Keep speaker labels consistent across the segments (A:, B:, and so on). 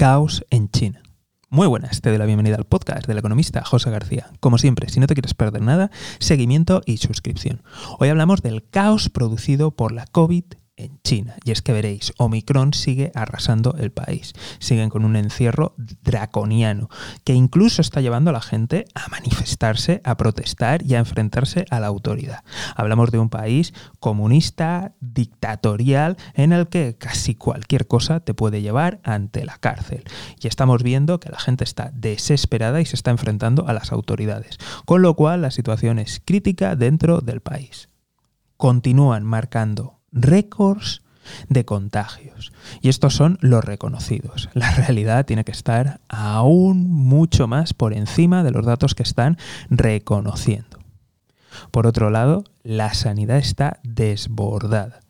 A: Caos en China. Muy buenas, te doy la bienvenida al podcast del economista José García. Como siempre, si no te quieres perder nada, seguimiento y suscripción. Hoy hablamos del caos producido por la COVID China. Y es que veréis, Omicron sigue arrasando el país. Siguen con un encierro draconiano que incluso está llevando a la gente a manifestarse, a protestar y a enfrentarse a la autoridad. Hablamos de un país comunista, dictatorial, en el que casi cualquier cosa te puede llevar ante la cárcel. Y estamos viendo que la gente está desesperada y se está enfrentando a las autoridades. Con lo cual la situación es crítica dentro del país. Continúan marcando récords de contagios. Y estos son los reconocidos. La realidad tiene que estar aún mucho más por encima de los datos que están reconociendo. Por otro lado, la sanidad está desbordada.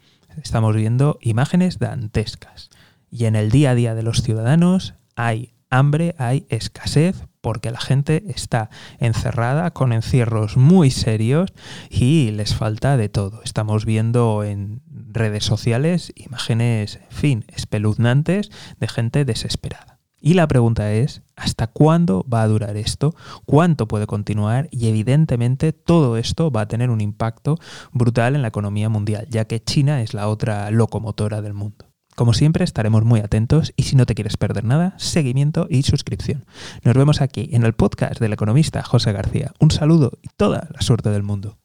A: Estamos viendo imágenes dantescas. Y en el día a día de los ciudadanos hay hambre, hay escasez, porque la gente está encerrada con encierros muy serios y les falta de todo. Estamos viendo en redes sociales imágenes, en fin, espeluznantes de gente desesperada. Y la pregunta es, ¿hasta cuándo va a durar esto? ¿Cuánto puede continuar? Y evidentemente todo esto va a tener un impacto brutal en la economía mundial, ya que China es la otra locomotora del mundo. Como siempre, estaremos muy atentos y si no te quieres perder nada, seguimiento y suscripción. Nos vemos aquí en el podcast del economista José García. Un saludo y toda la suerte del mundo.